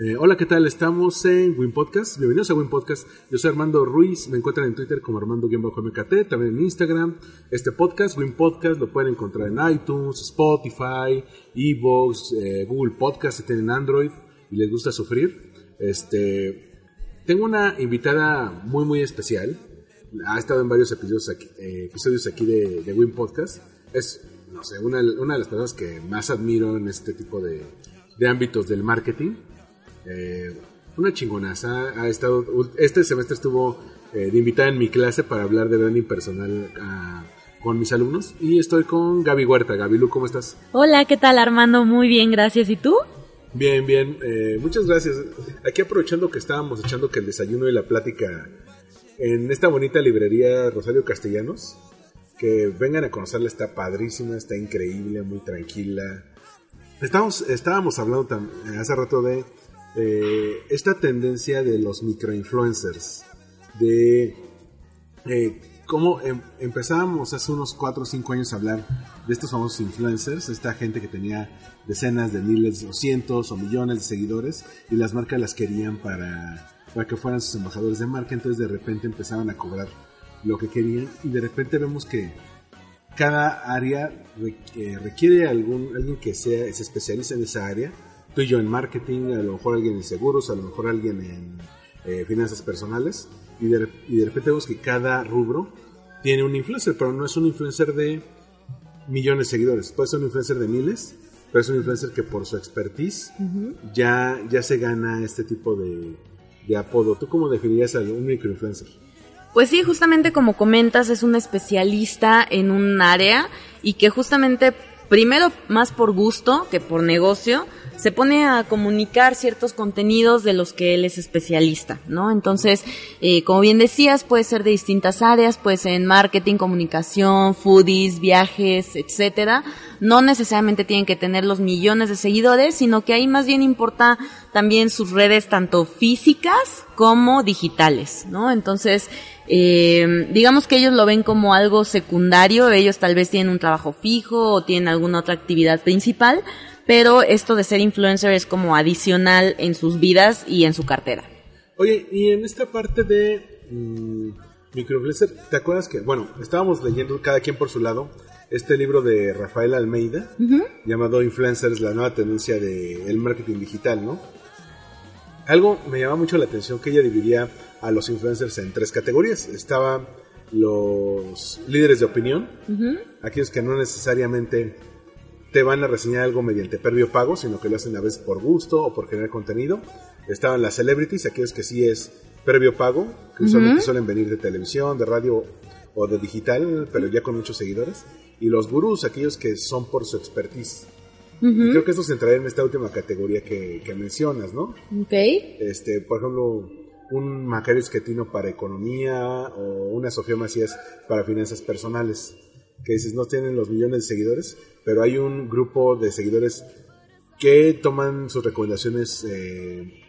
Eh, hola, ¿qué tal? Estamos en Win Podcast. Bienvenidos a Win Podcast. Yo soy Armando Ruiz. Me encuentran en Twitter como Armando-MKT, también en Instagram. Este podcast, Win Podcast, lo pueden encontrar en iTunes, Spotify, Evox, eh, Google Podcast si tienen Android y les gusta sufrir. Este, tengo una invitada muy, muy especial. Ha estado en varios episodios aquí, eh, de, de Win Podcast. Es, no sé, una, de las personas que más admiro en este tipo de ámbitos del marketing. Eh, una chingonaza. Ha estado, este semestre estuvo eh, de invitada en mi clase para hablar de branding personal ah, con mis alumnos. Y estoy con Gaby Huerta. Gaby Lu, ¿cómo estás? Hola, ¿qué tal Armando? Muy bien, gracias. ¿Y tú? Bien, bien. Eh, muchas gracias. Aquí aprovechando que estábamos echando que el desayuno y la plática en esta bonita librería Rosario Castellanos. Que vengan a conocerla, está padrísima, está increíble, muy tranquila. Estamos, estábamos hablando hace rato de eh, esta tendencia de los microinfluencers, de eh, cómo em, empezábamos hace unos 4 o 5 años a hablar de estos famosos influencers, esta gente que tenía decenas de miles, o cientos o millones de seguidores y las marcas las querían para, para que fueran sus embajadores de marca, entonces de repente empezaban a cobrar lo que querían y de repente vemos que cada área requiere algún, alguien que sea, se especialice en esa área tú y yo en marketing, a lo mejor alguien en seguros, a lo mejor alguien en eh, finanzas personales, y de, y de repente vemos que cada rubro tiene un influencer, pero no es un influencer de millones de seguidores, puede ser un influencer de miles, pero es un influencer que por su expertise ya, ya se gana este tipo de, de apodo. ¿Tú cómo definirías a un microinfluencer? Pues sí, justamente como comentas, es un especialista en un área y que justamente, primero más por gusto que por negocio, se pone a comunicar ciertos contenidos de los que él es especialista, ¿no? Entonces, eh, como bien decías, puede ser de distintas áreas, puede ser en marketing, comunicación, foodies, viajes, etcétera. No necesariamente tienen que tener los millones de seguidores, sino que ahí más bien importa también sus redes tanto físicas como digitales, ¿no? Entonces, eh, digamos que ellos lo ven como algo secundario, ellos tal vez tienen un trabajo fijo o tienen alguna otra actividad principal, pero esto de ser influencer es como adicional en sus vidas y en su cartera. Oye, y en esta parte de mmm, microinfluencer, ¿te acuerdas que, bueno, estábamos leyendo cada quien por su lado este libro de Rafael Almeida uh -huh. llamado Influencers, la nueva tendencia del marketing digital, ¿no? Algo me llama mucho la atención que ella dividía a los influencers en tres categorías. Estaba los líderes de opinión, uh -huh. aquellos que no necesariamente te van a reseñar algo mediante previo pago, sino que lo hacen a veces por gusto o por generar contenido. Estaban las celebrities, aquellos que sí es previo pago, que usualmente uh -huh. suelen venir de televisión, de radio o de digital, pero ya con muchos seguidores. Y los gurús, aquellos que son por su expertise. Uh -huh. creo que estos entrarían en esta última categoría que, que, mencionas, ¿no? Ok. Este, por ejemplo, un Macario Esquetino para economía o una Sofía Macías para finanzas personales que dices no tienen los millones de seguidores, pero hay un grupo de seguidores que toman sus recomendaciones eh,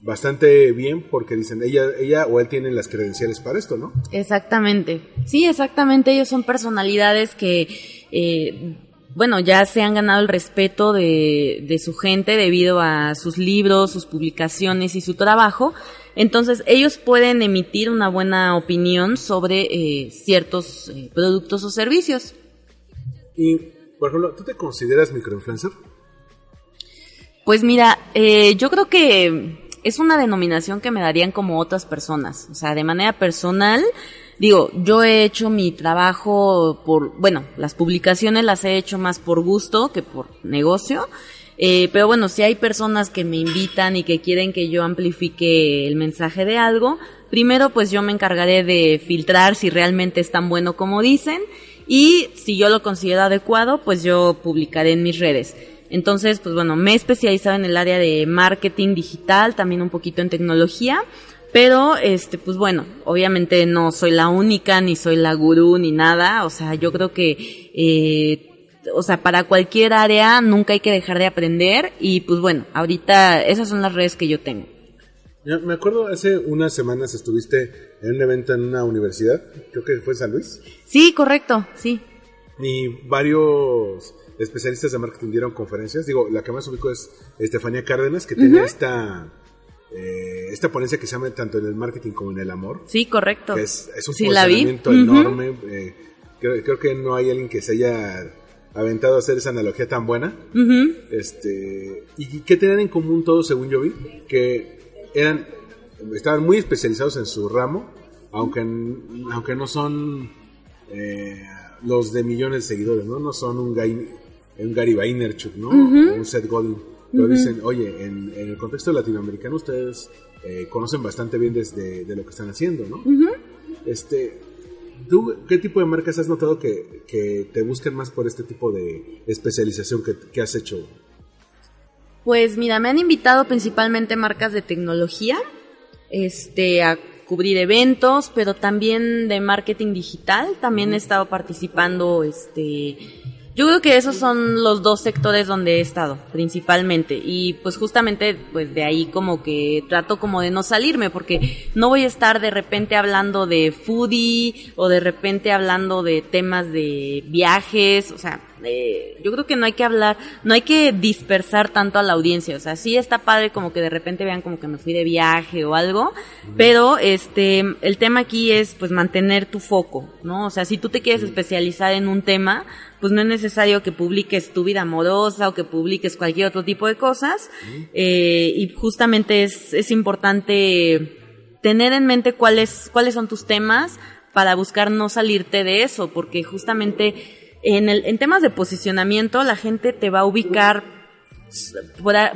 bastante bien porque dicen ella, ella o él tienen las credenciales para esto, ¿no? Exactamente. Sí, exactamente. Ellos son personalidades que, eh, bueno, ya se han ganado el respeto de, de su gente debido a sus libros, sus publicaciones y su trabajo. Entonces, ellos pueden emitir una buena opinión sobre eh, ciertos eh, productos o servicios. Y, por ejemplo, ¿tú te consideras microinfluencer? Pues mira, eh, yo creo que es una denominación que me darían como otras personas. O sea, de manera personal, digo, yo he hecho mi trabajo por, bueno, las publicaciones las he hecho más por gusto que por negocio. Eh, pero bueno, si hay personas que me invitan y que quieren que yo amplifique el mensaje de algo, primero pues yo me encargaré de filtrar si realmente es tan bueno como dicen y si yo lo considero adecuado, pues yo publicaré en mis redes. Entonces, pues bueno, me he especializado en el área de marketing digital, también un poquito en tecnología, Pero, este, pues bueno, obviamente no soy la única, ni soy la gurú, ni nada. O sea, yo creo que, eh, o sea, para cualquier área nunca hay que dejar de aprender. Y pues bueno, ahorita esas son las redes que yo tengo. Me acuerdo hace unas semanas estuviste en un evento en una universidad, creo que fue en San Luis, Sí, correcto, sí. y varios especialistas de marketing dieron conferencias. Digo, la que más ubico es Estefanía Cárdenas, que tiene esta, eh, esta ponencia que se llama tanto en el marketing como en el amor. Sí, correcto. que es, es un Sí, posicionamiento enorme. eh, creo, creo que no hay alguien que se haya aventado a hacer esa analogía tan buena. Este, ¿Y qué tenían en común todos, según yo vi? Que eran, estaban muy especializados en su ramo, aunque, aunque no son eh, los de millones de seguidores, ¿no? No son un, Gai- un Gary Vaynerchuk, ¿no? Un Seth Godin. Pero dicen, oye, en, en el contexto latinoamericano ustedes eh, conocen bastante bien desde de lo que están haciendo, ¿no? Este, ¿Tú qué tipo de marcas has notado que, que te busquen más por este tipo de especialización que, que has hecho? Pues mira, me han invitado principalmente marcas de tecnología, este, a cubrir eventos, pero también de marketing digital. También he estado participando, este, yo creo que esos son los dos sectores donde he estado, principalmente. Y pues justamente, pues de ahí como que trato como de no salirme, porque no voy a estar de repente hablando de foodie o de repente hablando de temas de viajes, o sea, eh, yo creo que no hay que hablar, no hay que dispersar tanto a la audiencia, o sea, sí está padre como que de repente vean como que me fui de viaje o algo, pero este, el tema aquí es pues mantener tu foco, ¿no? O sea, si tú te quieres especializar en un tema, pues no es necesario que publiques tu vida amorosa o que publiques cualquier otro tipo de cosas, eh, y justamente es, es importante tener en mente cuáles, cuáles son tus temas para buscar no salirte de eso, porque justamente en, el, en temas de posicionamiento la gente te va a ubicar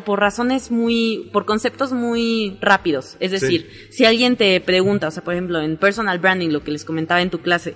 por, razones muy, por conceptos muy rápidos. Es decir, si alguien te pregunta, o sea, por ejemplo, en personal branding, lo que les comentaba en tu clase,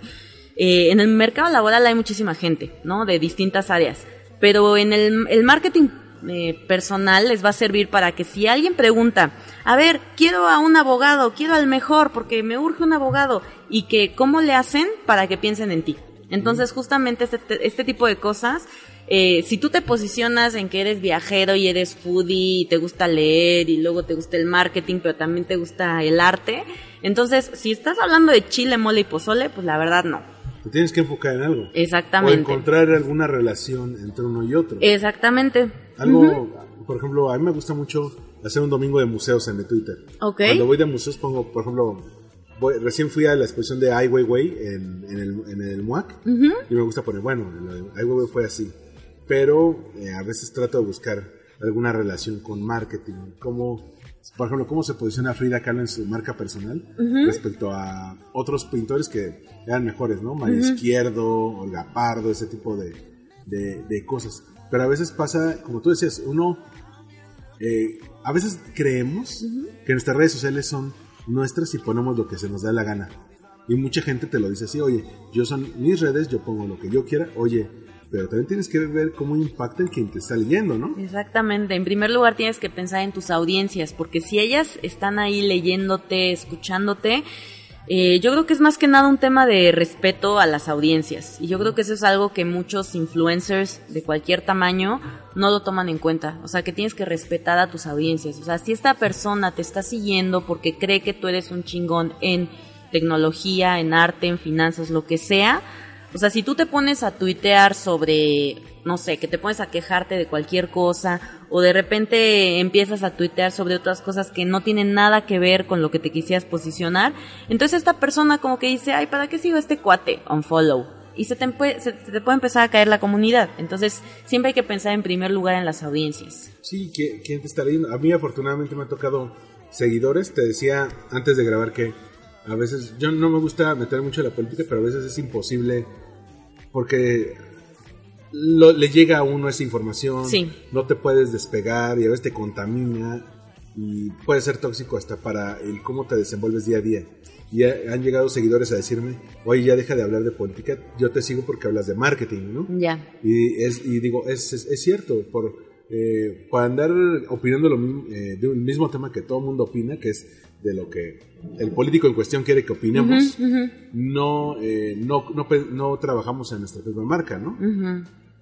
eh, en el mercado laboral hay muchísima gente, ¿no? De distintas áreas. Pero en el, el marketing eh, personal les va a servir para que si alguien pregunta, a ver, quiero a un abogado, quiero al mejor porque me urge un abogado, y que cómo le hacen para que piensen en ti. Entonces, justamente este, este tipo de cosas, eh, si tú te posicionas en que eres viajero y eres foodie y te gusta leer y luego te gusta el marketing, pero también te gusta el arte, entonces, si estás hablando de chile, mole y pozole, pues la verdad no. Te tienes que enfocar en algo. O Exactamente. encontrar alguna relación entre uno y otro. Exactamente. Algo, por ejemplo, a mí me gusta mucho hacer un domingo de museos en mi Twitter. Ok. Cuando voy de museos pongo, por ejemplo, voy- recién fui a la exposición de Ai Weiwei en, en el, en el MUAC y me gusta poner, bueno, Ai Weiwei fue así. Pero eh, a veces trato de buscar alguna relación con marketing, como por ejemplo, cómo se posiciona Frida Kahlo en su marca personal respecto a otros pintores que eran mejores, ¿no? María Izquierdo, Olga Pardo, ese tipo de, de, de cosas. Pero a veces pasa, como tú decías, uno eh, a veces creemos que nuestras redes sociales son nuestras y ponemos lo que se nos da la gana. Y mucha gente te lo dice así, oye, yo son mis redes, yo pongo lo que yo quiera, oye, pero también tienes que ver cómo impacta en quien te está leyendo, ¿no? Exactamente. En primer lugar tienes que pensar en tus audiencias, porque si ellas están ahí leyéndote, escuchándote, eh, yo creo que es más que nada un tema de respeto a las audiencias. Y yo creo que eso es algo que muchos influencers de cualquier tamaño no lo toman en cuenta. O sea, que tienes que respetar a tus audiencias. O sea, si esta persona te está siguiendo porque cree que tú eres un chingón en tecnología, en arte, en finanzas, lo que sea, o sea, si tú te pones a tuitear sobre, no sé, que te pones a quejarte de cualquier cosa, o de repente empiezas a tuitear sobre otras cosas que no tienen nada que ver con lo que te quisieras posicionar, entonces esta persona como que dice, ay, ¿para qué sigo este cuate? Unfollow. Y se te, se te puede empezar a caer la comunidad. Entonces, siempre hay que pensar en primer lugar en las audiencias. Sí, ¿qui- ¿quién te está leyendo? A mí afortunadamente me ha tocado seguidores. Te decía antes de grabar que a veces yo no me gusta meter mucho en la política, pero a veces es imposible porque lo- le llega a uno esa información, Sí. no te puedes despegar y a veces te contamina y puede ser tóxico hasta para el cómo te desenvuelves día a día. Y ha- han llegado seguidores a decirme, oye, ya deja de hablar de política, yo te sigo porque hablas de marketing, ¿no? Ya. Y, es, y digo, es, es, es cierto, por, eh, por andar opinando lo, eh, de un mismo tema que todo el mundo opina, que es de lo que el político en cuestión quiere que opinemos, no, eh, no, no, no trabajamos en nuestra propia marca, ¿no?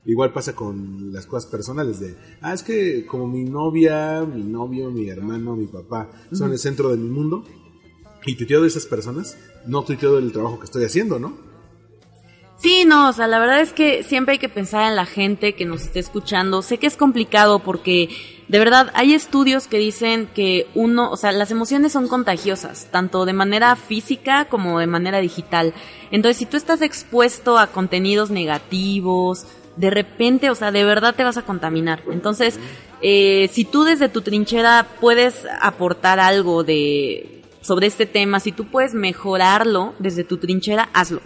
Igual pasa con las cosas personales de, ah, es que como mi novia, mi novio, mi hermano, mi papá son el centro de mi mundo y tuiteo de esas personas, no tuiteo del trabajo que estoy haciendo, ¿no? Sí, no, o sea, la verdad es que siempre hay que pensar en la gente que nos esté escuchando. Sé que es complicado porque de verdad hay estudios que dicen que uno, o sea, las emociones son contagiosas, tanto de manera física como de manera digital. Entonces, si tú estás expuesto a contenidos negativos, de repente, o sea, de verdad te vas a contaminar. Entonces, eh, si tú desde tu trinchera puedes aportar algo de sobre este tema, si tú puedes mejorarlo desde tu trinchera, hazlo.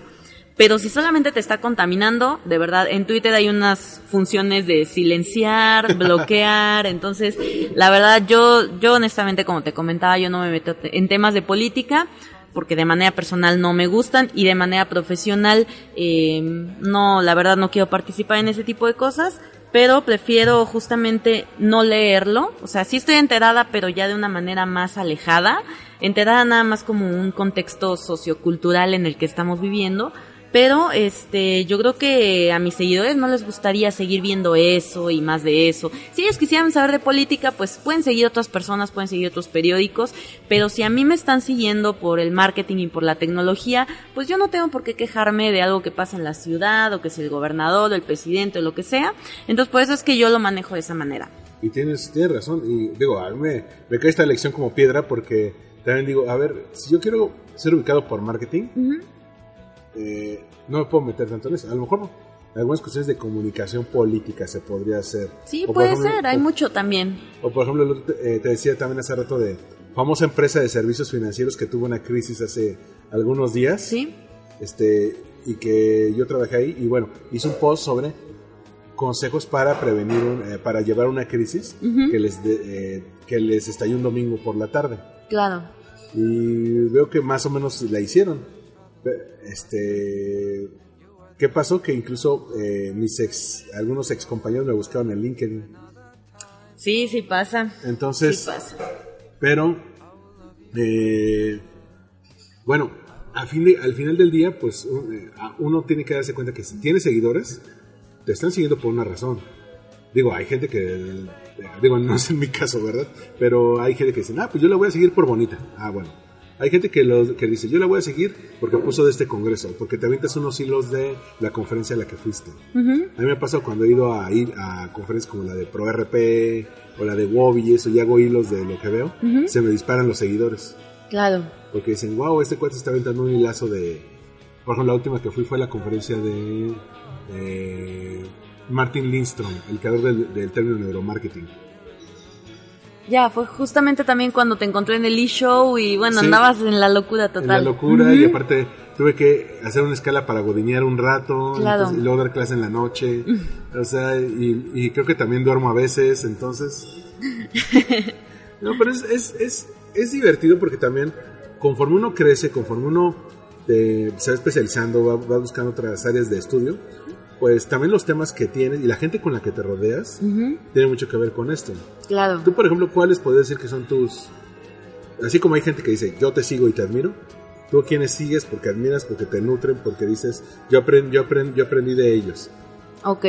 Pero si solamente te está contaminando, de verdad, en Twitter hay unas funciones de silenciar, bloquear, entonces, la verdad, yo, yo honestamente, como te comentaba, yo no me meto en temas de política, porque de manera personal no me gustan y de manera profesional, eh, no, la verdad no quiero participar en ese tipo de cosas, pero prefiero justamente no leerlo, o sea, sí estoy enterada, pero ya de una manera más alejada, enterada nada más como un contexto sociocultural en el que estamos viviendo, pero este yo creo que a mis seguidores no les gustaría seguir viendo eso y más de eso. Si ellos quisieran saber de política, pues pueden seguir otras personas, pueden seguir otros periódicos, pero si a mí me están siguiendo por el marketing y por la tecnología, pues yo no tengo por qué quejarme de algo que pasa en la ciudad o que si el gobernador o el presidente o lo que sea. Entonces por eso es que yo lo manejo de esa manera. Y tienes, tienes razón. Y digo, a mí me, me cae esta lección como piedra porque también digo, a ver, si yo quiero ser ubicado por marketing, eh, no me puedo meter tanto en eso. A lo mejor algunas cuestiones de comunicación política se podría hacer. Sí, O, puede ejemplo, ser, hay o- mucho también. O por ejemplo, eh, te decía también hace rato de famosa empresa de servicios financieros que tuvo una crisis hace algunos días. Sí, Este, y que yo trabajé ahí y bueno, hice un post sobre consejos para prevenir, un- eh, para llevar una crisis que, les de- eh, que les estalló un domingo por la tarde. claro. Y veo que más o menos la hicieron. Este, ¿qué pasó? Que incluso eh, mis ex, algunos ex compañeros me buscaron en LinkedIn. Sí, sí pasa. Entonces, sí pasa. pero, eh, bueno, a fin de- al final del día, pues eh, uno tiene que darse cuenta que si tiene seguidores, te están siguiendo por una razón. Digo, hay gente que, digo, no es en mi caso, ¿verdad? Pero hay gente que dice, ah, pues yo la voy a seguir por bonita. Ah, bueno. Hay gente que, lo, que dice, yo la voy a seguir porque puso de este congreso, porque te avientas unos hilos de la conferencia a la que fuiste. A mí me ha pasado cuando he ido a ir a conferencias como la de ProRP o la de Wobby y eso, y hago hilos de lo que veo, se me disparan los seguidores. Claro. Porque dicen, wow, este cuate está aventando un hilazo de... Por ejemplo, la última que fui fue la conferencia de eh, Martin Lindstrom, el creador del, del término neuromarketing. Ya, fue justamente también cuando te encontré en el e-show y bueno, Sí. andabas en la locura En total. la locura y aparte tuve que hacer una escala para godinear un rato Claro. entonces, y luego dar clase en la noche. O sea, y, y creo que también duermo a veces, entonces... No, pero es, es, es, es divertido porque también conforme uno crece, conforme uno eh, se va especializando, va, va buscando otras áreas de estudio, pues también los temas que tienes y la gente con la que te rodeas tiene mucho que ver con esto. Claro. Tú, por ejemplo, ¿cuáles podrías decir que son tus... Así como hay gente que dice, yo te sigo y te admiro, tú a quienes sigues porque admiras, porque te nutren, porque dices, yo, aprendí yo, aprend- yo aprendí de ellos. Ok.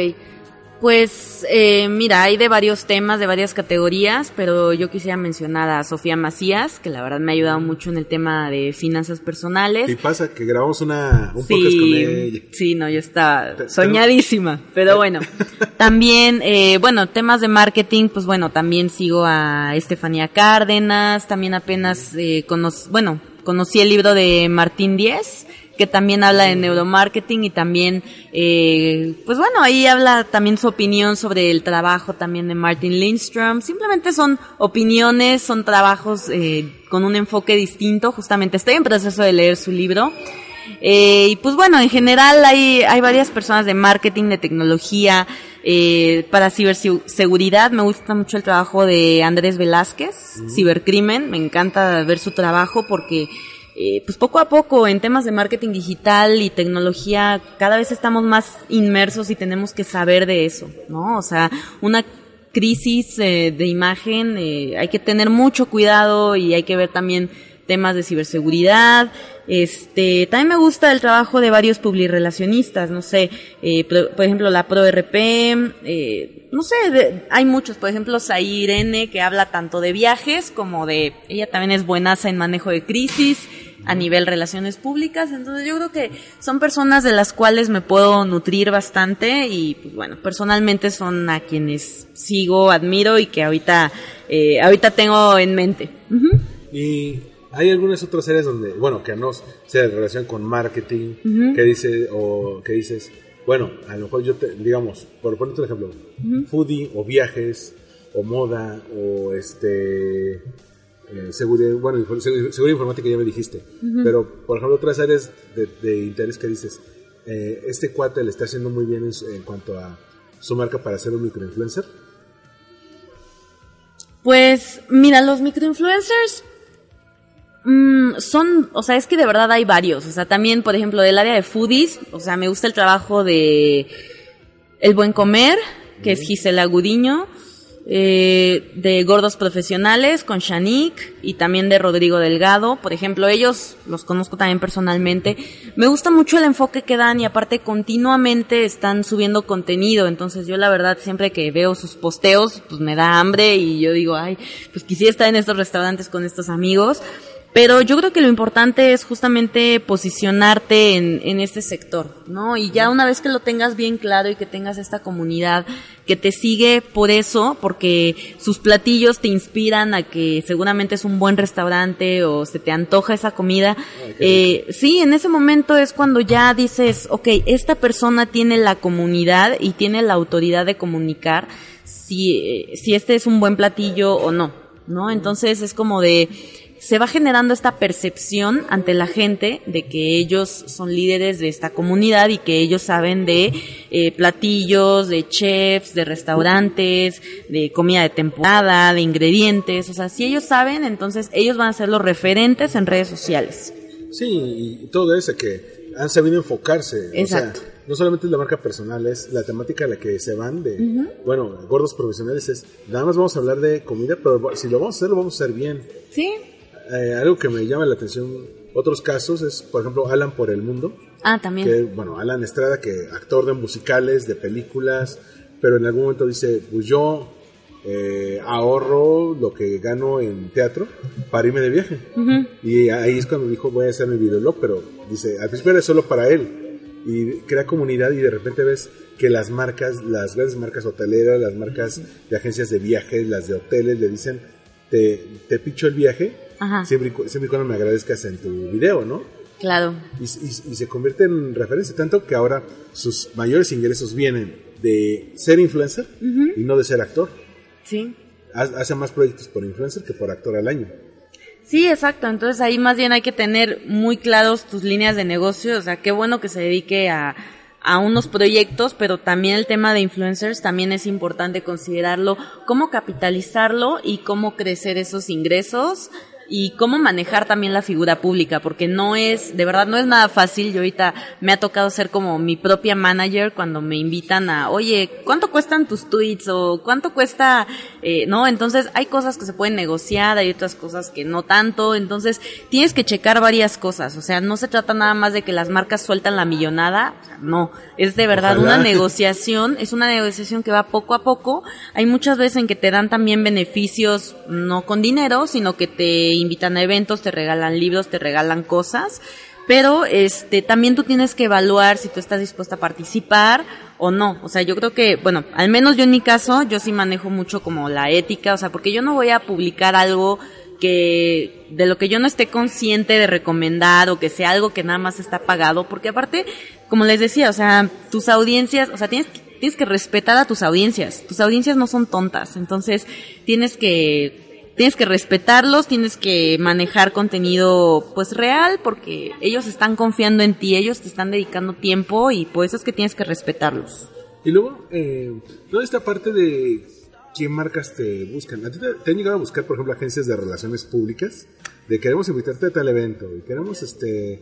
Pues eh, mira, hay de varios temas, de varias categorías, pero yo quisiera mencionar a Sofía Macías, que la verdad me ha ayudado mucho en el tema de finanzas personales. Y pasa que grabamos una, un podcast con ella. Sí, no, yo estaba Te- soñadísima, pero bueno. También, eh, bueno, temas de marketing, pues bueno, también sigo a Estefanía Cárdenas, también apenas, eh, bueno, conocí el libro de Martín Díez, que también habla de neuromarketing y también, eh, pues bueno, ahí habla también su opinión sobre el trabajo también de Martin Lindstrom. Simplemente son opiniones, son trabajos eh, con un enfoque distinto. Justamente estoy en proceso de leer su libro. Eh, y pues bueno, en general hay, hay varias personas de marketing, de tecnología, eh, para ciberseguridad. Me gusta mucho el trabajo de Andrés Velázquez, cibercrimen. Me encanta ver su trabajo porque eh, pues poco a poco en temas de marketing digital y tecnología cada vez estamos más inmersos y tenemos que saber de eso, ¿no? O sea, una crisis eh, de imagen, eh, hay que tener mucho cuidado y hay que ver también temas de ciberseguridad. Este, también me gusta el trabajo de varios publirelacionistas, no sé, eh, pro- por ejemplo la ProRP, eh, no sé, de- hay muchos, por ejemplo Irene que habla tanto de viajes como de, ella también es buenaza en manejo de crisis a nivel relaciones públicas, entonces yo creo que son personas de las cuales me puedo nutrir bastante y pues bueno, personalmente son a quienes sigo, admiro y que ahorita, eh, ahorita tengo en mente. Y hay algunas otras áreas donde, bueno, que no sea de relación con marketing, que dice, o que dices, bueno, a lo mejor yo te, digamos, por ponerte un ejemplo, foodie o viajes o moda o este eh, seguridad, bueno, infor- seguridad informática ya me dijiste, pero por ejemplo otras áreas de, de interés que dices, eh, este cuate le está haciendo muy bien en cuanto a su marca para ser un microinfluencer. Pues mira, los microinfluencers mm, son, o sea, es que de verdad hay varios. O sea, también, por ejemplo, del área de foodies, o sea, me gusta el trabajo de El Buen Comer, que es Gisela Gudiño, eh, de Gordos Profesionales con Shanik y también de Rodrigo Delgado. Por ejemplo, ellos los conozco también personalmente. Me gusta mucho el enfoque que dan y aparte continuamente están subiendo contenido. Entonces yo la verdad siempre que veo sus posteos, pues me da hambre y yo digo, ay, pues quisiera estar en estos restaurantes con estos amigos. Pero yo creo que lo importante es justamente posicionarte en, en este sector, ¿no? Y ya una vez que lo tengas bien claro y que tengas esta comunidad que te sigue por eso, porque sus platillos te inspiran a que seguramente es un buen restaurante o se te antoja esa comida, eh, sí, en ese momento es cuando ya dices, ok, esta persona tiene la comunidad y tiene la autoridad de comunicar si, eh, si este es un buen platillo o no, ¿no? Entonces es como de, se va generando esta percepción ante la gente de que ellos son líderes de esta comunidad y que ellos saben de eh, platillos, de chefs, de restaurantes, de comida de temporada, de ingredientes. O sea, si ellos saben, entonces ellos van a ser los referentes en redes sociales. Sí, y todo eso que han sabido enfocarse. Exacto. O sea, no solamente es la marca personal, es la temática a la que se van de, bueno, gordos profesionales es, nada más vamos a hablar de comida, pero si lo vamos a hacer, lo vamos a hacer bien. Sí. Eh, algo que me llama la atención, otros casos es, por ejemplo, Alan por el Mundo, Ah, también. que, bueno, Alan Estrada, que actor de musicales, de películas, pero en algún momento dice, pues yo eh, ahorro lo que gano en teatro para irme de viaje. Ujú. Y ahí es cuando dijo, voy a hacer mi videolog, pero dice, al principio era solo para él. Y crea comunidad y de repente ves que las marcas, las grandes marcas hoteleras, las marcas de agencias de viajes, las de hoteles, le dicen, te, te picho el viaje, Ajá. siempre, siempre y cuando me agradezcas en tu video, ¿no? Claro. Y, y- y se convierte en referencia, tanto que ahora sus mayores ingresos vienen de ser influencer y no de ser actor. Sí. Ha- Hace más proyectos por influencer que por actor al año. Sí, exacto. Entonces ahí más bien hay que tener muy claros tus líneas de negocio. O sea, qué bueno que se dedique a, a unos proyectos, pero también el tema de influencers también es importante considerarlo, cómo capitalizarlo y cómo crecer esos ingresos y cómo manejar también la figura pública, porque no es, de verdad no es nada fácil. Yo ahorita me ha tocado ser como mi propia manager cuando me invitan a, oye, ¿cuánto cuestan tus tweets? o ¿cuánto cuesta, eh, no? Entonces hay cosas que se pueden negociar, hay otras cosas que no tanto, entonces tienes que checar varias cosas, o sea, no se trata nada más de que las marcas sueltan la millonada, o sea, no, es de verdad Ojalá. una negociación, es una negociación que va poco a poco, hay muchas veces en que te dan también beneficios, no con dinero, sino que te invitan a eventos, te regalan libros, te regalan cosas, pero este también tú tienes que evaluar si tú estás dispuesta a participar o no. O sea, yo creo que, bueno, al menos yo en mi caso, yo sí manejo mucho como la ética, o sea, porque yo no voy a publicar algo que de lo que yo no esté consciente de recomendar o que sea algo que nada más está pagado, porque aparte, como les decía, o sea, tus audiencias, o sea, tienes que tienes que respetar a tus audiencias. Tus audiencias no son tontas, entonces tienes que tienes que respetarlos, tienes que manejar contenido pues real porque ellos están confiando en ti, ellos te están dedicando tiempo y por eso es que tienes que respetarlos. Y luego, eh, toda esta parte de qué marcas te buscan. ¿A ti te, te han llegado a buscar, por ejemplo, agencias de relaciones públicas? De queremos invitarte a tal evento y queremos este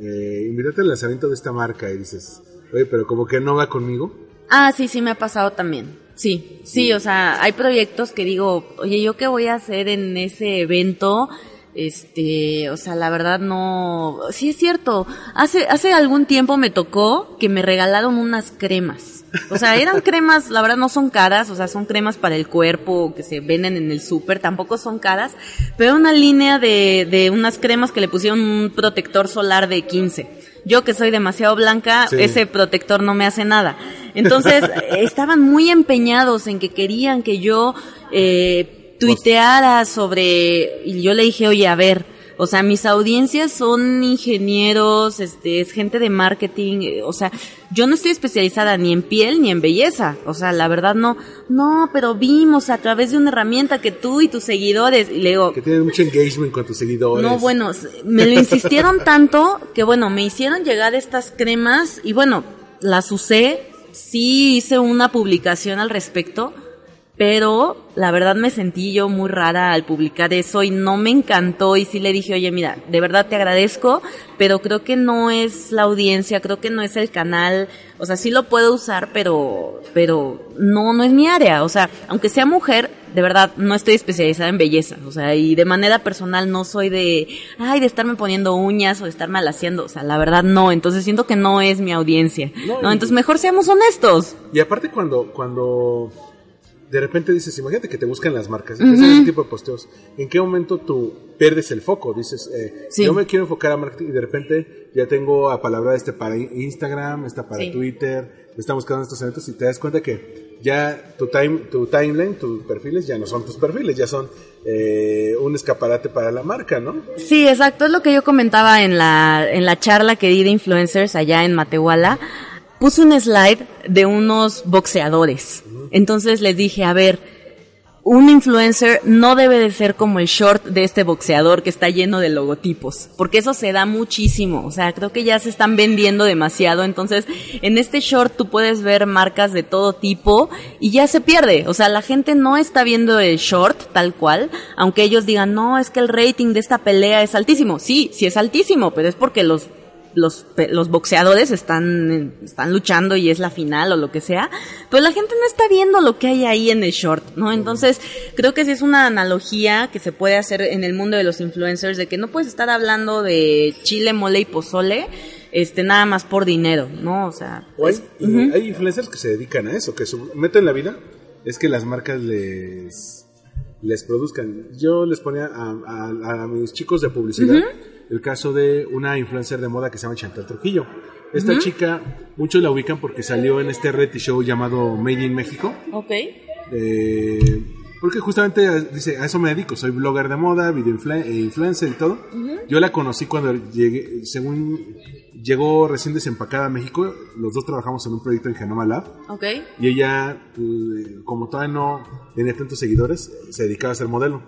eh, invitarte al lanzamiento de esta marca y dices, oye, pero como que no va conmigo. Ah, sí, sí me ha pasado también. Sí, sí, o sea, hay proyectos que digo, oye, ¿yo qué voy a hacer en ese evento? Este, o sea, la verdad no, sí es cierto. Hace, hace algún tiempo me tocó que me regalaron unas cremas. O sea, eran cremas, la verdad no son caras, o sea, son cremas para el cuerpo que se venden en el súper, tampoco son caras, pero una línea de, de unas cremas que le pusieron un protector solar de 15. Yo que soy demasiado blanca, Sí. ese protector no me hace nada. Entonces, estaban muy empeñados en que querían que yo eh, tuiteara sobre, y yo le dije, oye, a ver, o sea, mis audiencias son ingenieros, este, es gente de marketing, eh, o sea, yo no estoy especializada ni en piel ni en belleza, o sea, la verdad no, no, pero vimos a través de una herramienta que tú y tus seguidores, y le digo, Que tienes mucho engagement con tus seguidores. no, bueno, me lo insistieron tanto que bueno, me hicieron llegar estas cremas y bueno, las usé, sí hice una publicación al respecto, pero la verdad me sentí yo muy rara al publicar eso y no me encantó y sí le dije, oye, mira, de verdad te agradezco, pero creo que no es la audiencia, creo que no es el canal, o sea, sí lo puedo usar, pero, pero no, no es mi área, o sea, aunque sea mujer, de verdad, no estoy especializada en belleza, o sea, y de manera personal no soy de, ay, de estarme poniendo uñas o de estarme alaciando, o sea, la verdad no, entonces siento que no es mi audiencia, No, entonces mejor seamos honestos. Y aparte cuando, cuando de repente dices, imagínate que te buscan las marcas, te hacen ese tipo de posteos, ¿en qué momento tú pierdes el foco? Dices, eh, Sí. yo me quiero enfocar a marketing y de repente ya tengo a palabra este para Instagram, esta para Sí. Twitter, me están buscando estos eventos y te das cuenta que ya tu, time, tu timeline, tus perfiles ya no son tus perfiles, ya son eh, un escaparate para la marca, ¿no? Sí, exacto, es lo que yo comentaba en la, en la charla que di de influencers allá en Matehuala. Puse un slide de unos boxeadores. Entonces les dije, a ver, un influencer no debe de ser como el short de este boxeador que está lleno de logotipos, porque eso se da muchísimo, o sea, creo que ya se están vendiendo demasiado, entonces en este short tú puedes ver marcas de todo tipo y ya se pierde, o sea, la gente no está viendo el short tal cual, aunque ellos digan, no, es que el rating de esta pelea es altísimo, sí, sí es altísimo, pero es porque los los, los boxeadores están, están luchando y es la final o lo que sea, pero la gente no está viendo lo que hay ahí en el short, ¿no? Entonces, creo que sí es una analogía que se puede hacer en el mundo de los influencers, de que no puedes estar hablando de chile, mole y pozole, este, nada más por dinero, ¿no? O sea, O hay, es- hay influencers que se dedican a eso, que su meta en la vida es que las marcas les, les produzcan. Yo les ponía a, a- a mis chicos de publicidad el caso de una influencer de moda que se llama Chantal Trujillo. Esta chica, muchos la ubican porque salió en este reality show llamado Made in México. ok. Eh, porque justamente eh, dice, a eso me dedico, soy blogger de moda, video eh, influencer y todo. Yo la conocí cuando llegué, según llegó recién desempacada a México, los dos trabajamos en un proyecto en Genoma Lab Ok. y ella, eh, como todavía no tenía tantos seguidores, se dedicaba a ser modelo.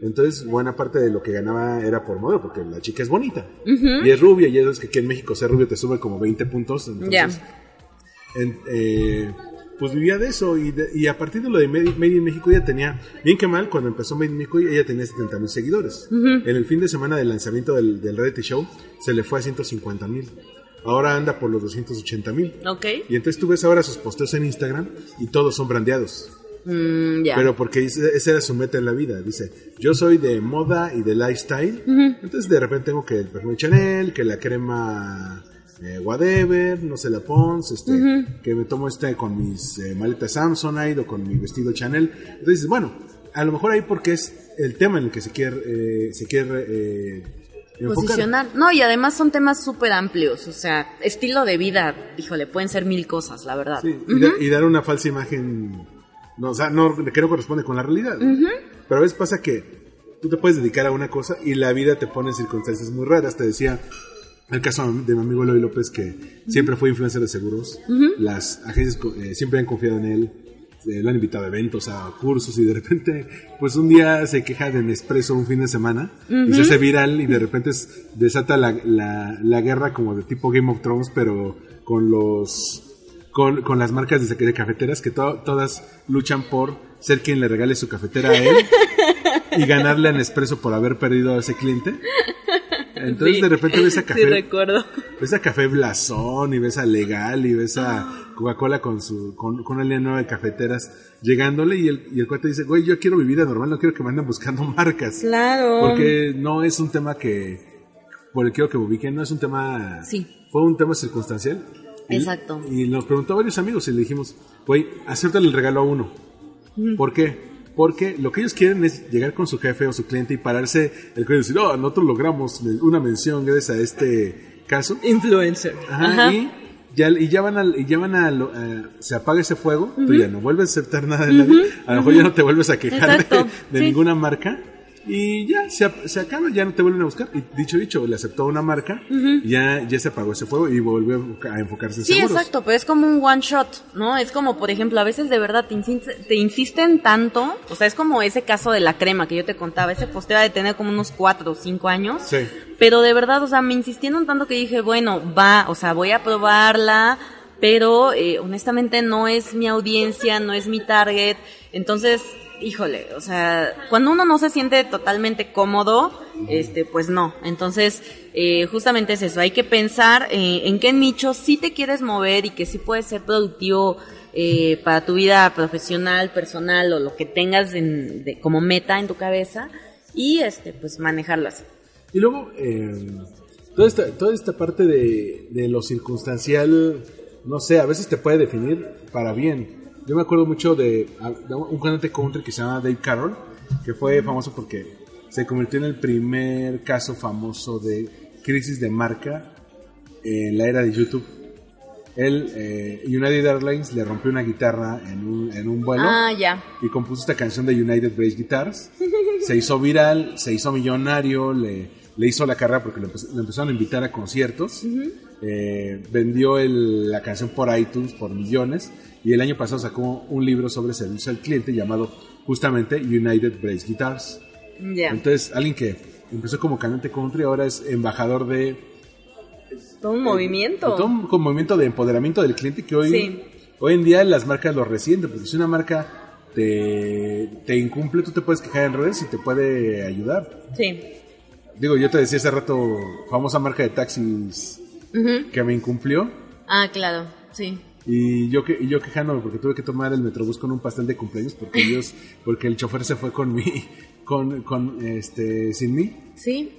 Entonces, buena parte de lo que ganaba era por modelo, porque la chica es bonita y es rubia, y es que aquí en México ser rubio te sube como 20 puntos. Entonces, en- eh, pues vivía de eso y, de- y a partir de lo de Made, Made in México ella tenía, bien que mal, cuando empezó Made in México ella tenía 70 mil seguidores. En el fin de semana del lanzamiento del, del reality show se le fue a 150 mil. Ahora anda por los 280 mil. Ok. Y entonces tú ves ahora sus posteos en Instagram y todos son brandeados. Mm, ya. Pero porque esa era su meta en la vida. Dice, yo soy de moda y de lifestyle. Entonces de repente tengo que el perfume Chanel, que la crema eh, whatever, no se la pons, este, que me tomo este con mis eh, maletas Samsonite o con mi vestido Chanel. Entonces, bueno, a lo mejor ahí porque es el tema en el que se quiere, eh, se quiere eh. Posicionar. No, y además son temas súper amplios. O sea, estilo de vida, híjole, pueden ser mil cosas, la verdad. Sí, y, da- y dar una falsa imagen, no, o sea, no, que no corresponde con la realidad. Pero a veces pasa que tú te puedes dedicar a una cosa y la vida te pone en circunstancias muy raras. Te decía el caso de mi amigo Eloy López, que siempre fue influencer de seguros. Las agencias eh, siempre han confiado en él. eh, lo han invitado a eventos, a cursos y de repente, pues un día se queja de Nespresso un fin de semana y se hace viral y de repente es- desata la, la, la guerra como de tipo Game of Thrones, pero con los con, con las marcas de, de cafeteras que to- todas luchan por ser quien le regale su cafetera a él y ganarle a Nespresso por haber perdido a ese cliente. Entonces Sí, de repente ves a Sí, café, recuerdo. ves a café blasón y ves a legal y ves a Coca-Cola con su, con, con una línea nueva de cafeteras llegándole y el, y el cuate dice, güey, yo quiero mi vida normal, no quiero que me anden buscando marcas. Claro. Porque no es un tema que, por el que quiero que me ubiquen, no es un tema, Sí. fue un tema circunstancial. Exacto. Y nos preguntó a varios amigos y le dijimos, güey, acértale el regalo a uno. ¿Por qué? Porque lo que ellos quieren es llegar con su jefe o su cliente y pararse el cuello y decir, oh, nosotros logramos una mención gracias a este caso. Influencer. Ajá, Y, ya, y ya van a, y ya van a, lo- a- se apaga ese fuego, tú ya no vuelves a aceptar nada de nadie, a lo mejor ya no te vuelves a quejar de, Exacto, de sí. ninguna marca y ya se, acaba, ya no te vuelven a buscar. Y dicho dicho, le aceptó una marca ya, ya se apagó ese fuego y volvió a enfoca- a enfocarse en Sí, seguros. exacto, pero es como un one shot, ¿no? Es como, por ejemplo, a veces de verdad te, insiste- te insisten tanto, o sea, es como ese caso de la crema que yo te contaba, ese posteo de tener como unos cuatro o cinco años, Sí. pero de verdad, o sea, me insistieron tanto que dije, bueno, va, o sea, voy a probarla, pero eh, honestamente no es mi audiencia, no es mi target, entonces, híjole, o sea, cuando uno no se siente totalmente cómodo, este, pues no, entonces, eh, justamente es eso, hay que pensar eh, en qué nicho sí te quieres mover y que sí puedes ser productivo eh, para tu vida profesional, personal o lo que tengas en- de- como meta en tu cabeza y este, pues manejarlo. Y luego, eh, toda, esta, toda esta parte de, de lo circunstancial, no sé, a veces te puede definir para bien. Yo me acuerdo mucho de, de un cantante country que se llama Dave Carroll, que fue famoso porque se convirtió en el primer caso famoso de crisis de marca en la era de YouTube. Él, eh, United Airlines, le rompió una guitarra en un, en un vuelo Ah, ya. y compuso esta canción de United Brace Guitars. Se hizo viral, se hizo millonario, le, le hizo la carrera porque lo, empe- lo empezaron a invitar a conciertos. Eh, vendió el- la canción por iTunes por millones y el año pasado sacó un libro sobre servicio al cliente llamado justamente United Brace Guitars. Ya. Entonces, alguien que empezó como cantante country ahora es embajador de Todo un movimiento. todo un movimiento de empoderamiento del cliente que hoy, Sí. hoy en día las marcas lo resienten, porque si una marca te, te incumple, tú te puedes quejar en redes y te puede ayudar. Sí. Digo, yo te decía hace rato, famosa marca de taxis que me incumplió Ah, claro, sí. Y yo que y yo quejándome porque tuve que tomar el metrobús con un pastel de cumpleaños porque ellos porque el chofer se fue con mi con con este sin mí. Sí.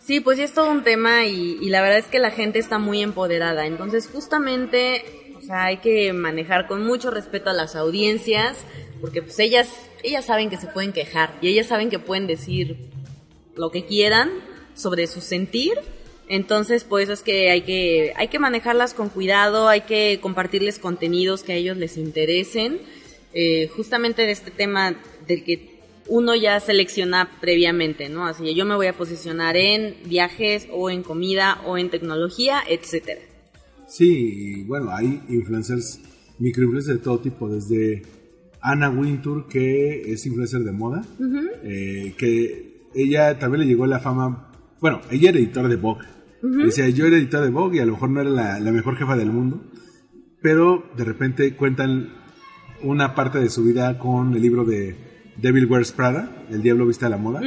Sí, pues sí es todo un tema y, y la verdad es que la gente está muy empoderada. Entonces, justamente, o sea, hay que manejar con mucho respeto a las audiencias, porque pues ellas, ellas saben que se pueden quejar y ellas saben que pueden decir lo que quieran sobre su sentir. Entonces, por eso es que hay que, hay que manejarlas con cuidado, hay que compartirles contenidos que a ellos les interesen. Eh, justamente de este tema del que uno ya selecciona previamente, ¿no? Así yo me voy a posicionar en viajes o en comida o en tecnología, etcétera. Sí, bueno, hay influencers, microinfluencers de todo tipo, desde Anna Wintour, que es influencer de moda, eh, que ella también le llegó la fama, bueno, ella era editora de Vogue, decía, yo era editora de Vogue y a lo mejor no era la, la mejor jefa del mundo, pero de repente cuentan una parte de su vida con el libro de Devil Wears Prada, El Diablo Viste a la Moda,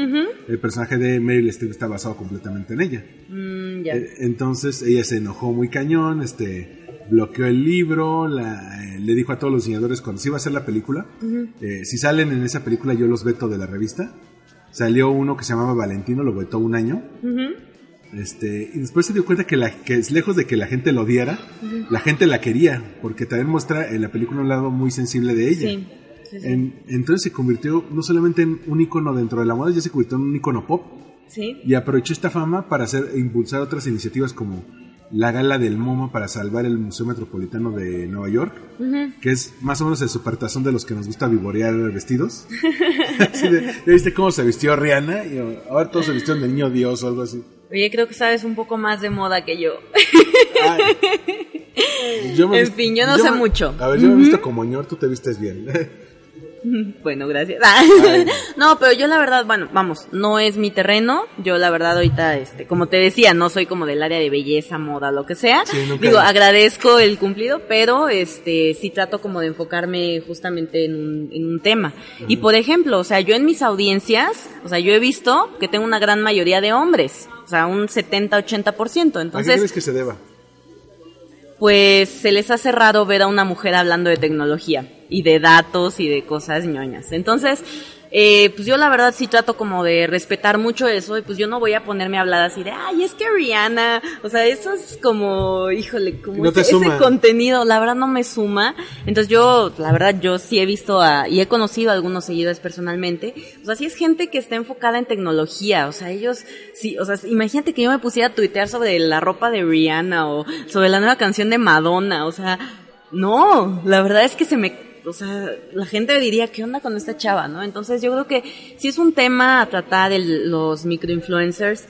el personaje de Meryl Streep está basado completamente en ella. Mm. Eh, Entonces ella se enojó muy cañón, este, bloqueó el libro, la- eh, le dijo a todos los diseñadores cuando se iba a hacer la película, eh, si salen en esa película yo los veto de la revista. Salió uno que se llamaba Valentino, lo vetó un año. Este, y después se dio cuenta que, la, que es lejos de que la gente lo odiara, la gente la quería, porque también muestra en la película un lado muy sensible de ella. Sí, sí, sí. En- entonces se convirtió no solamente en un icono dentro de la moda, ya se convirtió en un icono pop y aprovechó esta fama para hacer e impulsar otras iniciativas como la gala del MoMA para salvar el Museo Metropolitano de Nueva York, que es más o menos el supertazón de los que nos gusta vivorear vestidos. Así de, ¿ya ¿Viste cómo se vistió Rihanna? Y ahora todos se vistieron de niño Dios o algo así. Oye, creo que sabes un poco más de moda que yo. Ay. Yo me En fin, yo no sé me- mucho. A ver, yo me he visto como ñor, tú te vistes bien. Bueno, gracias. no, pero yo la verdad, bueno, vamos, no es mi terreno. Yo la verdad ahorita, este, como te decía, no soy como del área de belleza, moda, lo que sea. Sí, Digo, agradezco el cumplido, pero este, sí trato como de enfocarme justamente en un, en un tema. Y por ejemplo, o sea, yo en mis audiencias, o sea, yo he visto que tengo una gran mayoría de hombres. O sea, un 70-80%. ¿A qué Entonces, crees que se deba? pues se les hace raro ver a una mujer hablando de tecnología y de datos y de cosas ñoñas. Entonces, eh, pues yo la verdad sí trato como de respetar mucho eso y pues yo no voy a ponerme a hablar así de, ay, es que Rihanna, o sea, eso es como, híjole, como No ese contenido, la verdad no me suma. Entonces yo, la verdad, yo sí he visto a, y he conocido a algunos seguidores personalmente, o sea, sí es gente que está enfocada en tecnología, o sea, ellos, sí, o sea, imagínate que yo me pusiera a tuitear sobre la ropa de Rihanna o sobre la nueva canción de Madonna, o sea, no, la verdad es que se me o sea, la gente diría, ¿qué onda con esta chava, no? Entonces yo creo que si es un tema a tratar el, los microinfluencers,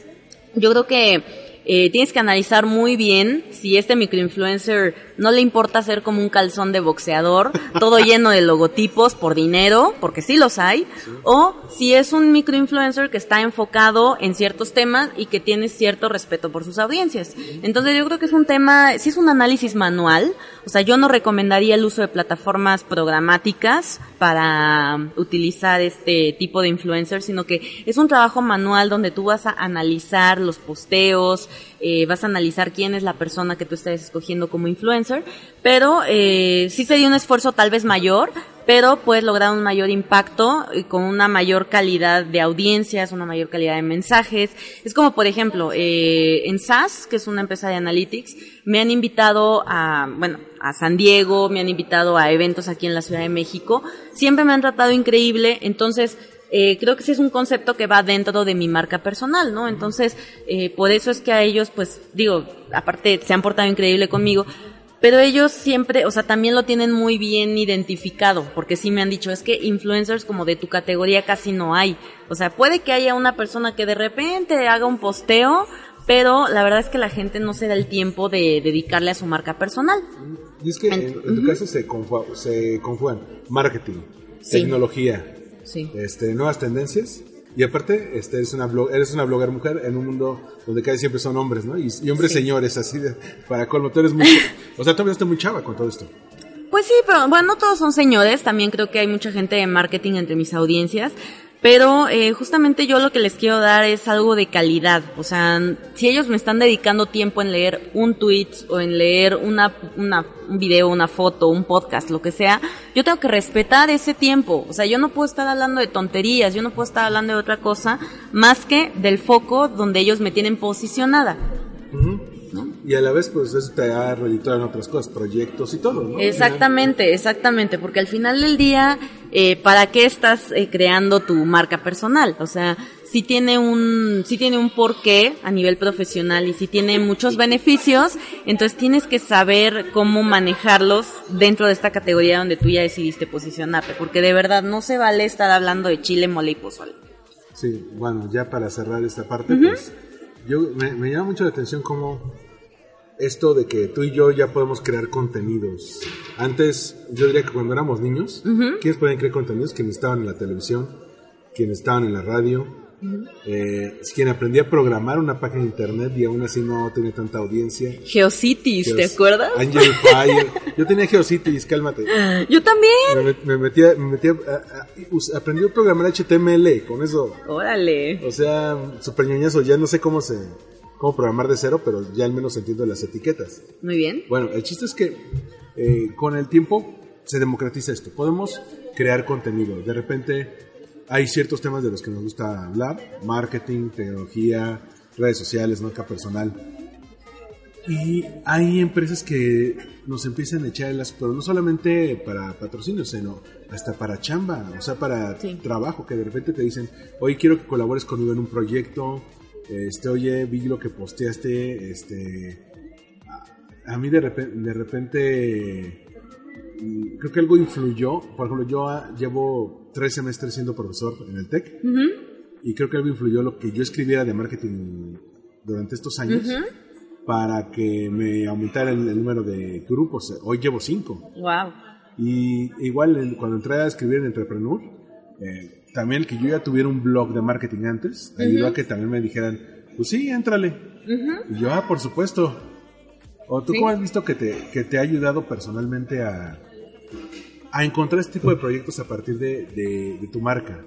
yo creo que eh, tienes que analizar muy bien si este microinfluencer no le importa ser como un calzón de boxeador, todo lleno de logotipos por dinero, porque sí los hay, o si es un microinfluencer que está enfocado en ciertos temas y que tiene cierto respeto por sus audiencias. Entonces yo creo que es un tema, si es un análisis manual, o sea, yo no recomendaría el uso de plataformas programáticas para utilizar este tipo de influencers, sino que es un trabajo manual donde tú vas a analizar los posteos, eh, vas a analizar quién es la persona que tú estás escogiendo como influencer, pero eh, sí sería un esfuerzo tal vez mayor, pero puedes lograr un mayor impacto y con una mayor calidad de audiencias, una mayor calidad de mensajes. Es como, por ejemplo, eh, en SAS, que es una empresa de analytics, me han invitado a, bueno, a San Diego, me han invitado a eventos aquí en la Ciudad de México. Siempre me han tratado increíble, entonces eh, creo que sí es un concepto que va dentro de mi marca personal, ¿no? Entonces, eh, por eso es que a ellos, pues, digo, aparte se han portado increíble conmigo, pero ellos siempre, o sea, también lo tienen muy bien identificado, porque sí me han dicho, es que influencers como de tu categoría casi no hay. O sea, puede que haya una persona que de repente haga un posteo, pero la verdad es que la gente no se da el tiempo de dedicarle a su marca personal. Y es que en, en tu caso se, confu- se conjugan marketing, Sí. tecnología, Sí. este, nuevas tendencias. Y aparte, este, eres, una blog, eres una blogger mujer en un mundo donde casi siempre son hombres, ¿no? Y, y hombres Sí. señores, así de, para colmo. Tú eres muy, o sea, tú muy chava con todo esto. Pues sí, pero bueno, no todos son señores, también creo que hay mucha gente de marketing entre mis audiencias, pero eh, justamente yo lo que les quiero dar es algo de calidad, o sea, si ellos me están dedicando tiempo en leer un tweet o en leer una, una, un video, una foto, un podcast, lo que sea, yo tengo que respetar ese tiempo, o sea, yo no puedo estar hablando de tonterías, yo no puedo estar hablando de otra cosa más que del foco donde ellos me tienen posicionada. Y a la vez, pues eso te ha redituado en otras cosas, proyectos y todo, ¿no? Exactamente, exactamente, porque al final del día, eh, ¿para qué estás eh, creando tu marca personal? O sea, si tiene un, si tiene un porqué a nivel profesional y si tiene muchos beneficios, entonces tienes que saber cómo manejarlos dentro de esta categoría donde tú ya decidiste posicionarte, porque de verdad no se vale estar hablando de chile, mole y pozole. Sí, bueno, ya para cerrar esta parte, pues yo me, me llama mucho la atención cómo esto de que tú y yo ya podemos crear contenidos. Antes, yo diría que cuando éramos niños, ¿quiénes podían crear contenidos? Quienes estaban en la televisión, quienes estaban en la radio, eh, quien aprendía a programar una página de internet y aún así no tenía tanta audiencia. Geocities, ¿te acuerdas? Angel Fire. Yo tenía Geocities, cálmate. Yo también. Me, met- me metía, me metía aprendí a programar HTML, con eso Órale. o sea, super ñoñazo, ya no sé cómo se cómo programar de cero, pero ya al menos entiendo las etiquetas. Muy bien. Bueno, el chiste es que eh, con el tiempo se democratiza esto. Podemos crear contenido. De repente hay ciertos temas de los que nos gusta hablar, marketing, tecnología, redes sociales, marca personal. Y hay empresas que nos empiezan a echar las, pero no solamente para patrocinio, sino hasta para chamba, o sea, para Sí. trabajo, que de repente te dicen, oye, quiero que colabores conmigo en un proyecto, este, oye, vi lo que posteaste, este, a, a mí de repente, de repente, mm, creo que algo influyó, por ejemplo, yo ah, llevo tres semestres siendo profesor en el TEC, y creo que algo influyó lo que yo escribiera de marketing durante estos años para que me aumentara el, el número de grupos. Hoy llevo cinco. Wow. Y igual cuando entré a escribir en Entrepreneur, eh, también que yo ya tuviera un blog de marketing antes, ayudó a que también me dijeran, pues sí, éntrale. Y yo, ah, por supuesto. ¿O tú Sí. cómo has visto que te, que te ha ayudado personalmente a, a encontrar este tipo de proyectos a partir de, de- de tu marca?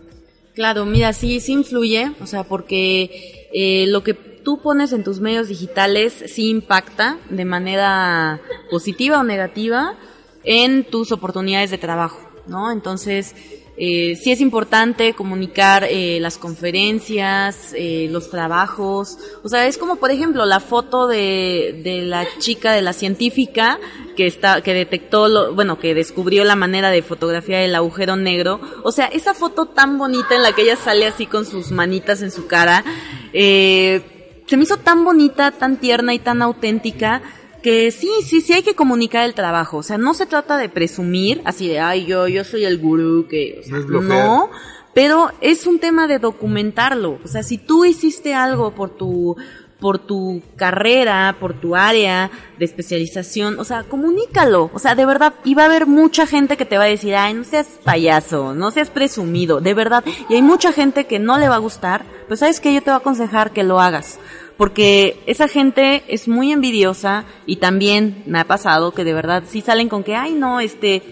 Claro, mira, sí, sí influye, o sea, porque eh, lo que tú pones en tus medios digitales sí impacta de manera positiva o negativa en tus oportunidades de trabajo, ¿no? Entonces, eh, sí es importante comunicar eh, las conferencias, eh, los trabajos. O sea, es como, por ejemplo, la foto de, de la chica, de la científica, que está, que detectó, lo, bueno, que descubrió la manera de fotografiar el agujero negro. O sea, esa foto tan bonita en la que ella sale así con sus manitas en su cara, eh, se me hizo tan bonita, tan tierna y tan auténtica que sí, sí, sí hay que comunicar el trabajo. O sea, no se trata de presumir, así de, ay, yo, yo soy el gurú, que, o sea, No pero es un tema de documentarlo. O sea, si tú hiciste algo por tu, por tu carrera, por tu área de especialización, o sea, comunícalo. O sea, de verdad, y va a haber mucha gente que te va a decir, ay, no seas payaso, no seas presumido, de verdad. Y hay mucha gente que no le va a gustar, pero sabes que yo te voy a aconsejar que lo hagas. Porque esa gente es muy envidiosa y también me ha pasado que de verdad sí salen con que, ay, no, este,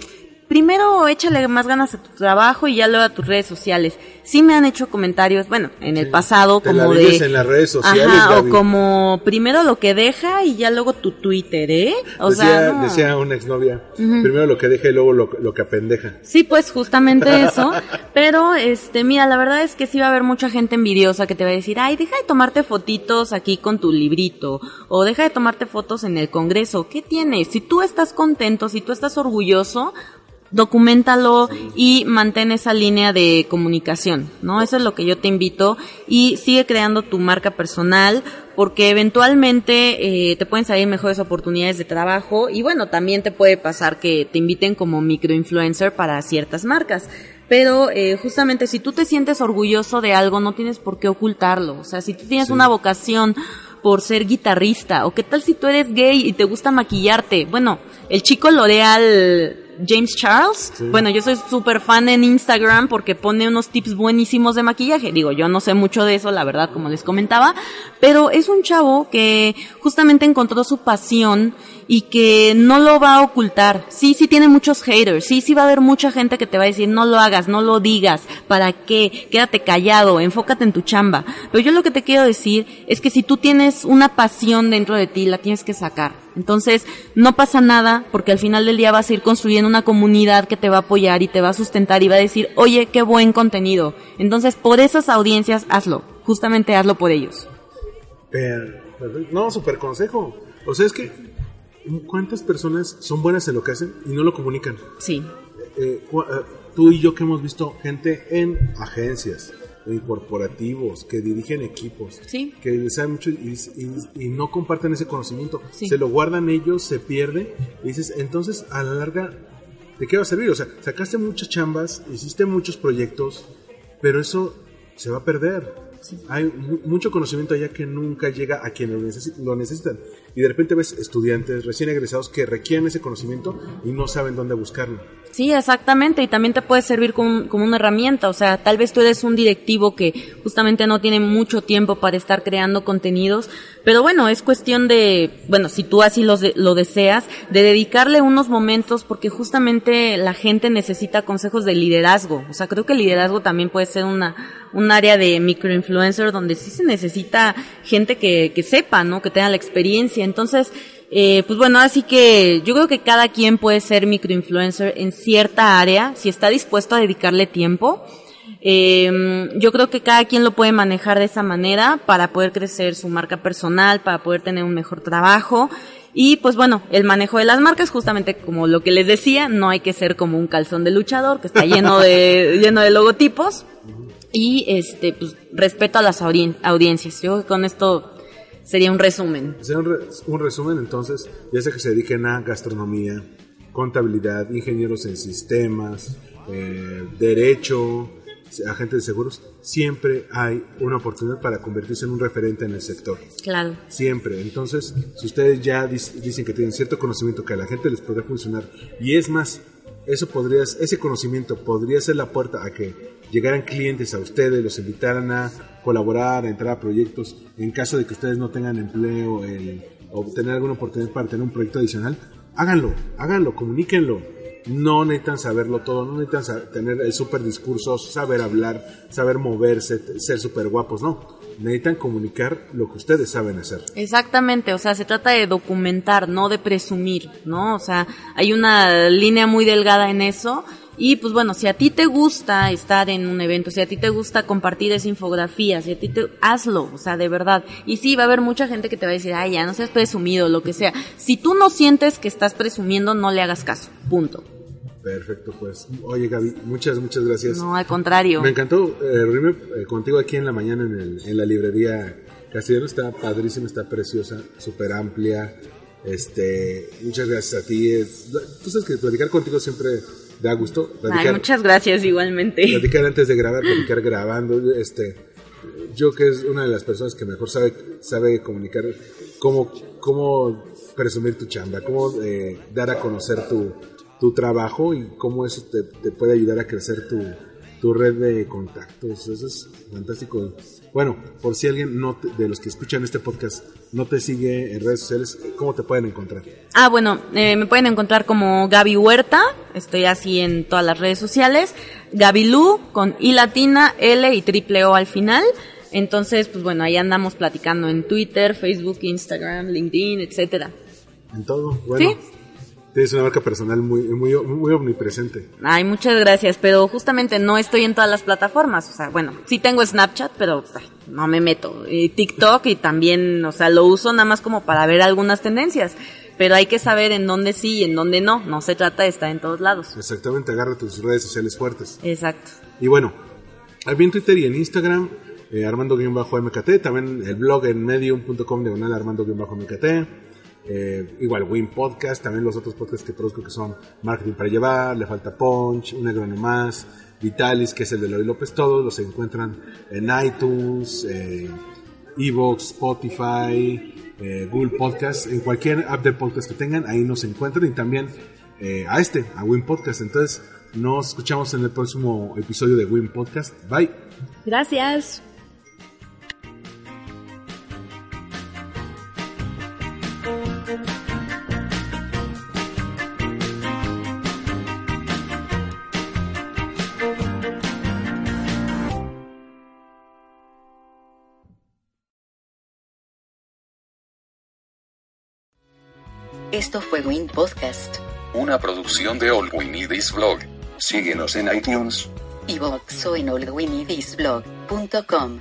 primero échale más ganas a tu trabajo y ya luego a tus redes sociales. Sí me han hecho comentarios, bueno, en el pasado Te la como vives de... en las redes sociales, Ajá, o como primero lo que deja y ya luego tu Twitter, ¿eh? O decía, sea, no. decía una exnovia, primero lo que deja y luego lo, lo que apendeja. Sí, pues justamente eso. Pero, este, mira, la verdad es que sí va a haber mucha gente envidiosa que te va a decir, ay, deja de tomarte fotitos aquí con tu librito, o deja de tomarte fotos en el Congreso. ¿Qué tienes? Si tú estás contento, si tú estás orgulloso, documentalo y mantén esa línea de comunicación, ¿no? Eso es lo que yo te invito y sigue creando tu marca personal porque eventualmente eh, te pueden salir mejores oportunidades de trabajo y bueno, también te puede pasar que te inviten como microinfluencer para ciertas marcas. Pero eh, justamente si tú te sientes orgulloso de algo, no tienes por qué ocultarlo. O sea, si tú tienes Sí. una vocación por ser guitarrista, o qué tal si tú eres gay y te gusta maquillarte. Bueno, el chico L'Oreal James Charles, Sí. bueno, yo soy súper fan en Instagram porque pone unos tips buenísimos de maquillaje. Digo, yo no sé mucho de eso, la verdad, como les comentaba, pero es un chavo que justamente encontró su pasión y que no lo va a ocultar. Sí, sí tiene muchos haters, sí, sí va a haber mucha gente que te va a decir, no lo hagas, no lo digas, ¿para qué? Quédate callado, enfócate en tu chamba. Pero yo lo que te quiero decir es que si tú tienes una pasión dentro de ti, la tienes que sacar. Entonces, no pasa nada porque al final del día vas a ir construyendo una comunidad que te va a apoyar y te va a sustentar y va a decir, oye, qué buen contenido. Entonces, por esas audiencias, hazlo. Justamente hazlo por ellos. No, super consejo. O sea, es que, ¿cuántas personas son buenas en lo que hacen y no lo comunican? Sí. Eh, cu- eh, tú y yo que hemos visto gente en agencias, en corporativos, que dirigen equipos, Sí. que saben mucho y, y- y no comparten ese conocimiento. Sí. Se lo guardan ellos, se pierde. Y dices, entonces a la larga, ¿de qué va a servir? O sea, sacaste muchas chambas, hiciste muchos proyectos, pero eso se va a perder. Hay mu- mucho conocimiento allá que nunca llega a quienes lo necesitan. Y de repente ves estudiantes recién egresados que requieren ese conocimiento y no saben dónde buscarlo. Sí, exactamente, y también te puede servir como, como una herramienta, o sea, tal vez tú eres un directivo que justamente no tiene mucho tiempo para estar creando contenidos, pero bueno, es cuestión de, bueno, si tú así de- lo deseas, de dedicarle unos momentos porque justamente la gente necesita consejos de liderazgo, o sea, creo que el liderazgo también puede ser una, un área de microinfluencer donde sí se necesita gente que, que sepa, ¿no? Que tenga la experiencia, entonces, eh, pues bueno, así que yo creo que cada quien puede ser microinfluencer en cierta área si está dispuesto a dedicarle tiempo. Eh, yo creo que cada quien lo puede manejar de esa manera para poder crecer su marca personal, para poder tener un mejor trabajo. Y pues bueno, el manejo de las marcas, justamente como lo que les decía, no hay que ser como un calzón de luchador que está lleno de, lleno de logotipos. Y este, pues respeto a las audien- audiencias. Yo creo que con esto sería un resumen. Hacer un, re- un resumen entonces, ya sea que se dediquen a gastronomía, contabilidad, ingenieros en sistemas, eh, derecho, agentes de seguros, siempre hay una oportunidad para convertirse en un referente en el sector. Claro. Siempre. Entonces, si ustedes ya dicen que tienen cierto conocimiento que a la gente les podría funcionar, y es más, eso podría, ese conocimiento podría ser la puerta a que llegaran clientes a ustedes, los invitaran a colaborar, a entrar a proyectos, en caso de que ustedes no tengan empleo, el, o tener alguna oportunidad para tener un proyecto adicional, háganlo, háganlo, comuníquenlo. no necesitan saberlo todo, no necesitan tener el super discurso, saber hablar, saber moverse, ser super guapos, no. Necesitan comunicar lo que ustedes saben hacer. Exactamente, o sea, se trata de documentar, no de presumir, ¿no? O sea, hay una línea muy delgada en eso. Y pues bueno, si a ti te gusta estar en un evento, si a ti te gusta compartir esa infografía, si a ti te... hazlo, o sea, de verdad. Y sí, va a haber mucha gente que te va a decir, ay, ya no seas presumido, lo que sea. Si tú no sientes que estás presumiendo, no le hagas caso, punto. Perfecto, pues. Oye, Gaby, muchas, muchas gracias. No, al contrario. Me encantó eh, reunirme eh, contigo aquí en la mañana en, el- en la librería Castellano. Está padrísima, está preciosa, súper amplia. Este, muchas gracias a ti. Es- tú sabes que platicar contigo siempre da gusto. Ay, Platicar, muchas gracias igualmente. platicar antes de grabar, platicar grabando. Este, yo que es una de las personas que mejor sabe, sabe comunicar cómo, cómo presumir tu chamba, cómo eh, dar a conocer tu, tu trabajo y cómo eso te, te puede ayudar a crecer tu, tu red de contactos. Eso es fantástico. Bueno, por si alguien no te- de los que escuchan este podcast no te sigue en redes sociales, ¿cómo te pueden encontrar? Ah, bueno, eh, me pueden encontrar como Gaby Huerta, estoy así en todas las redes sociales, Gaby Lu con I latina, L y triple O al final. Entonces, pues bueno, ahí andamos platicando en Twitter, Facebook, Instagram, LinkedIn, etcétera. En todo. Bueno, Sí. Tienes una marca personal muy, muy, muy omnipresente. Ay, muchas gracias, pero justamente no estoy en todas las plataformas, o sea, bueno, sí tengo Snapchat, pero ay, no me meto. Y TikTok y también, o sea, lo uso nada más como para ver algunas tendencias, pero hay que saber en dónde sí y en dónde no, no se trata de estar en todos lados. Exactamente, agarra tus redes sociales fuertes. Exacto. Y bueno, en Twitter y en Instagram, eh, Armando-MKT, también el blog en medium.com diagonal Armando-MKT, eh, igual Win Podcast, también los otros podcasts que produzco que son Marketing para Llevar, Le Falta Punch, Un Negro Más, Vitalis, que es el de Lori López, todos los encuentran en iTunes, eh, Evox, Spotify, eh, Google Podcast, en cualquier app de podcast que tengan, ahí nos encuentran y también eh, a este, a Win Podcast. Entonces, nos escuchamos en el próximo episodio de Win Podcast. Bye. Gracias. Esto fue Win Podcast, Una producción de All We Need Is Blog. Síguenos en iTunes. iVoox o en allwinidisblog.com.